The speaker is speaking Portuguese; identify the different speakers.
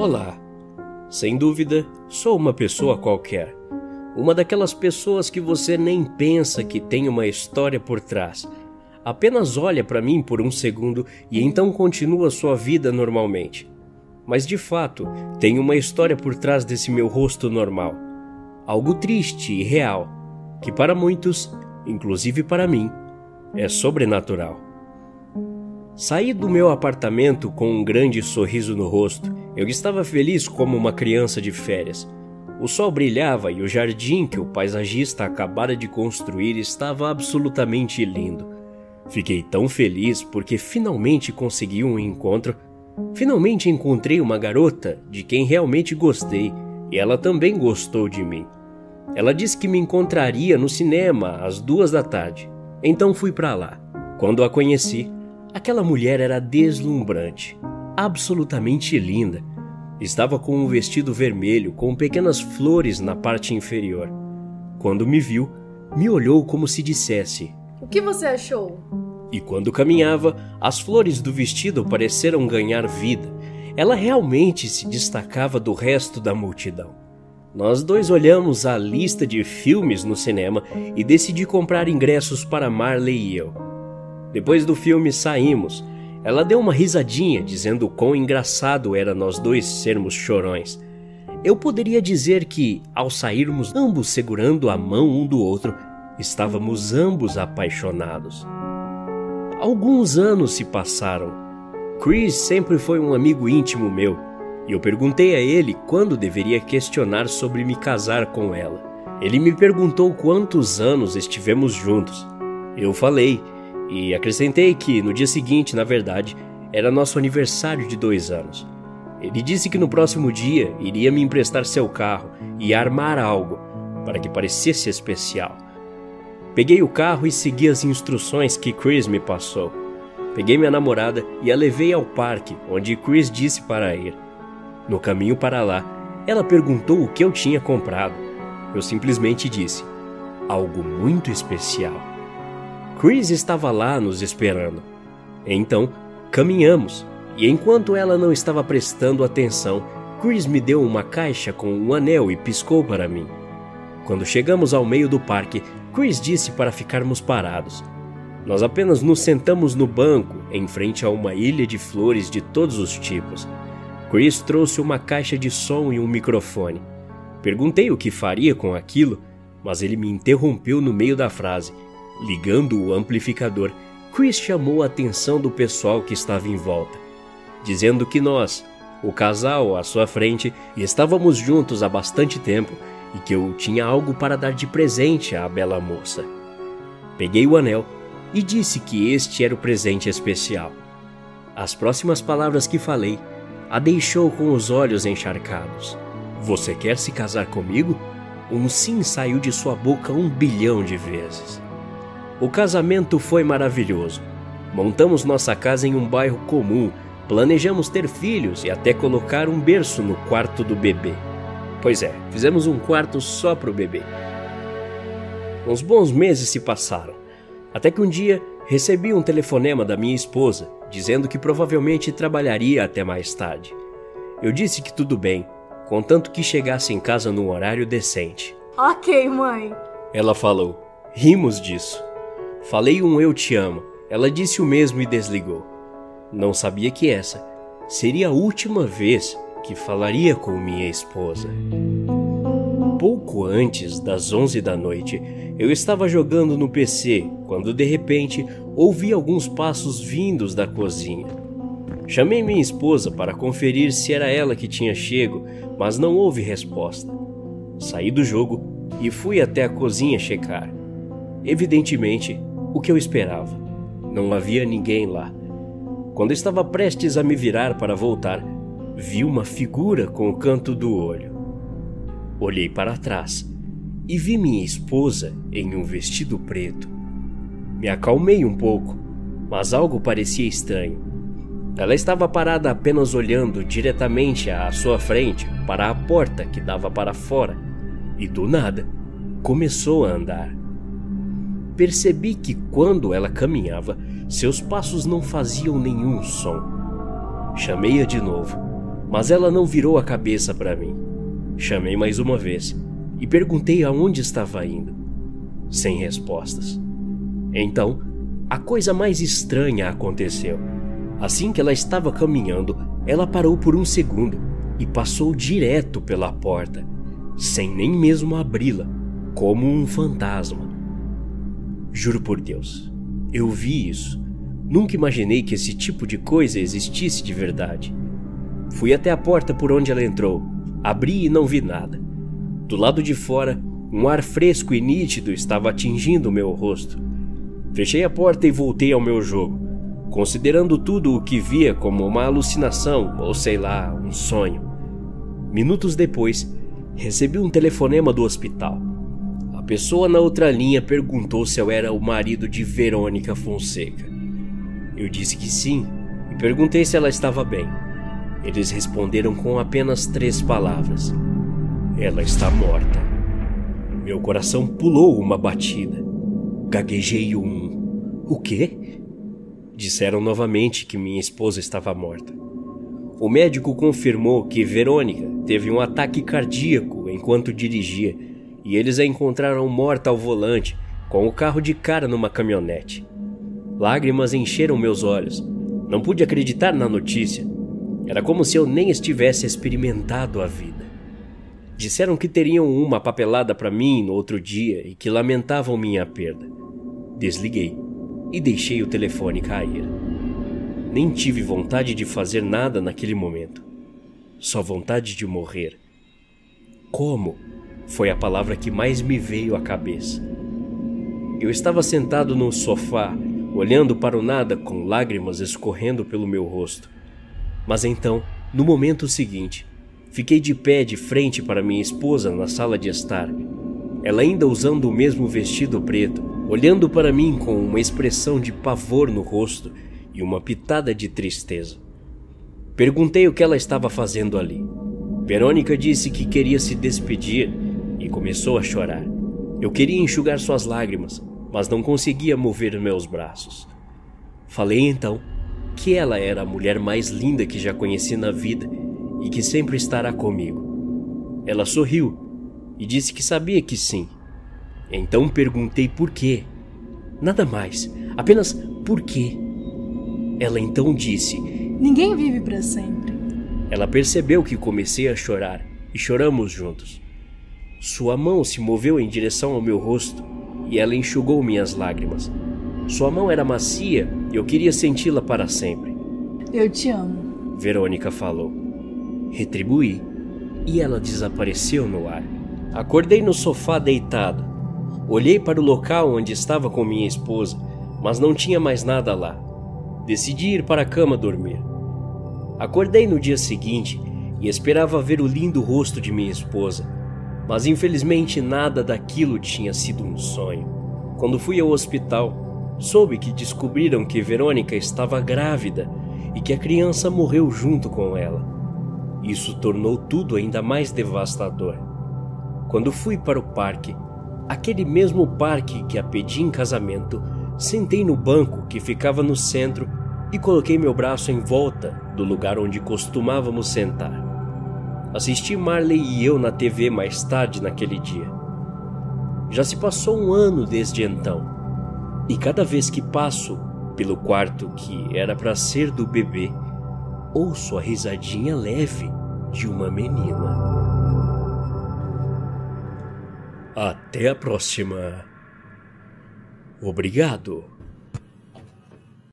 Speaker 1: Olá. Sem dúvida, sou uma pessoa qualquer. Uma daquelas pessoas que você nem pensa que tem uma história por trás. Apenas olha para mim por um segundo e então continua sua vida normalmente. Mas de fato, tem uma história por trás desse meu rosto normal. Algo triste e real, que para muitos, inclusive para mim, é sobrenatural. Saí do meu apartamento com um grande sorriso no rosto. Eu estava feliz como uma criança de férias. O sol brilhava e o jardim que o paisagista acabara de construir estava absolutamente lindo. Fiquei tão feliz porque finalmente consegui um encontro. Finalmente encontrei uma garota de quem realmente gostei e ela também gostou de mim. Ela disse que me encontraria no cinema às duas da tarde. Então fui para lá. Quando a conheci, Aquela mulher era deslumbrante, absolutamente linda. Estava com um vestido vermelho com pequenas flores na parte inferior. Quando me viu, me olhou como se dissesse:
Speaker 2: O que você achou?
Speaker 1: E quando caminhava, as flores do vestido pareceram ganhar vida. Ela realmente se destacava do resto da multidão. Nós dois olhamos a lista de filmes no cinema e decidi comprar ingressos para Marley e eu. Depois do filme saímos. Ela deu uma risadinha, dizendo o quão engraçado era nós dois sermos chorões. Eu poderia dizer que, ao sairmos ambos segurando a mão um do outro, estávamos ambos apaixonados. Alguns anos se passaram. Chris sempre foi um amigo íntimo meu, e eu perguntei a ele quando deveria questionar sobre me casar com ela. Ele me perguntou quantos anos estivemos juntos. Eu falei e acrescentei que no dia seguinte, na verdade, era nosso aniversário de dois anos. Ele disse que no próximo dia iria me emprestar seu carro e armar algo para que parecesse especial. Peguei o carro e segui as instruções que Chris me passou. Peguei minha namorada e a levei ao parque, onde Chris disse para ir. No caminho para lá, ela perguntou o que eu tinha comprado. Eu simplesmente disse: algo muito especial. Chris estava lá nos esperando. Então, caminhamos, e enquanto ela não estava prestando atenção, Chris me deu uma caixa com um anel e piscou para mim. Quando chegamos ao meio do parque, Chris disse para ficarmos parados. Nós apenas nos sentamos no banco, em frente a uma ilha de flores de todos os tipos. Chris trouxe uma caixa de som e um microfone. Perguntei o que faria com aquilo, mas ele me interrompeu no meio da frase Ligando o amplificador, Chris chamou a atenção do pessoal que estava em volta, dizendo que nós, o casal à sua frente, estávamos juntos há bastante tempo e que eu tinha algo para dar de presente à bela moça. Peguei o anel e disse que este era o presente especial. As próximas palavras que falei a deixou com os olhos encharcados. Você quer se casar comigo? Um sim saiu de sua boca um bilhão de vezes. O casamento foi maravilhoso. Montamos nossa casa em um bairro comum, planejamos ter filhos e até colocar um berço no quarto do bebê. Pois é, fizemos um quarto só para o bebê. Uns bons meses se passaram, até que um dia recebi um telefonema da minha esposa dizendo que provavelmente trabalharia até mais tarde. Eu disse que tudo bem, contanto que chegasse em casa num horário decente.
Speaker 2: Ok, mãe.
Speaker 1: Ela falou. Rimos disso. Falei um eu te amo. Ela disse o mesmo e desligou. Não sabia que essa seria a última vez que falaria com minha esposa. Pouco antes das 11 da noite, eu estava jogando no PC quando de repente ouvi alguns passos vindos da cozinha. Chamei minha esposa para conferir se era ela que tinha chego, mas não houve resposta. Saí do jogo e fui até a cozinha checar. Evidentemente, o que eu esperava. Não havia ninguém lá. Quando estava prestes a me virar para voltar, vi uma figura com o canto do olho. Olhei para trás e vi minha esposa em um vestido preto. Me acalmei um pouco, mas algo parecia estranho. Ela estava parada apenas olhando diretamente à sua frente para a porta que dava para fora e do nada começou a andar. Percebi que quando ela caminhava, seus passos não faziam nenhum som. Chamei-a de novo, mas ela não virou a cabeça para mim. Chamei mais uma vez e perguntei aonde estava indo. Sem respostas. Então, a coisa mais estranha aconteceu. Assim que ela estava caminhando, ela parou por um segundo e passou direto pela porta, sem nem mesmo abri-la, como um fantasma. Juro por Deus, eu vi isso. Nunca imaginei que esse tipo de coisa existisse de verdade. Fui até a porta por onde ela entrou, abri e não vi nada. Do lado de fora, um ar fresco e nítido estava atingindo o meu rosto. Fechei a porta e voltei ao meu jogo, considerando tudo o que via como uma alucinação ou sei lá, um sonho. Minutos depois, recebi um telefonema do hospital. Pessoa na outra linha perguntou se eu era o marido de Verônica Fonseca. Eu disse que sim e perguntei se ela estava bem. Eles responderam com apenas três palavras: Ela está morta. Meu coração pulou uma batida. Gaguejei um. O quê? Disseram novamente que minha esposa estava morta. O médico confirmou que Verônica teve um ataque cardíaco enquanto dirigia e eles a encontraram morta ao volante, com o carro de cara numa caminhonete. Lágrimas encheram meus olhos. Não pude acreditar na notícia. Era como se eu nem estivesse experimentado a vida. Disseram que teriam uma papelada para mim no outro dia e que lamentavam minha perda. Desliguei e deixei o telefone cair. Nem tive vontade de fazer nada naquele momento. Só vontade de morrer. Como? Foi a palavra que mais me veio à cabeça. Eu estava sentado no sofá, olhando para o nada com lágrimas escorrendo pelo meu rosto. Mas então, no momento seguinte, fiquei de pé de frente para minha esposa na sala de estar. Ela ainda usando o mesmo vestido preto, olhando para mim com uma expressão de pavor no rosto e uma pitada de tristeza. Perguntei o que ela estava fazendo ali. Verônica disse que queria se despedir começou a chorar. Eu queria enxugar suas lágrimas, mas não conseguia mover meus braços. Falei então que ela era a mulher mais linda que já conheci na vida e que sempre estará comigo. Ela sorriu e disse que sabia que sim. Então perguntei por quê. Nada mais, apenas por quê. Ela então disse:
Speaker 2: Ninguém vive para sempre.
Speaker 1: Ela percebeu que comecei a chorar e choramos juntos. Sua mão se moveu em direção ao meu rosto e ela enxugou minhas lágrimas. Sua mão era macia e eu queria senti-la para sempre.
Speaker 2: Eu te amo.
Speaker 1: Verônica falou. Retribuí e ela desapareceu no ar. Acordei no sofá deitado. Olhei para o local onde estava com minha esposa, mas não tinha mais nada lá. Decidi ir para a cama dormir. Acordei no dia seguinte e esperava ver o lindo rosto de minha esposa, mas infelizmente nada daquilo tinha sido um sonho. Quando fui ao hospital, soube que descobriram que Verônica estava grávida e que a criança morreu junto com ela. Isso tornou tudo ainda mais devastador. Quando fui para o parque, aquele mesmo parque que a pedi em casamento, sentei no banco que ficava no centro e coloquei meu braço em volta do lugar onde costumávamos sentar. Assisti Marley e eu na TV mais tarde naquele dia. Já se passou um ano desde então e cada vez que passo pelo quarto que era para ser do bebê, ouço a risadinha leve de uma menina. Até a próxima. Obrigado.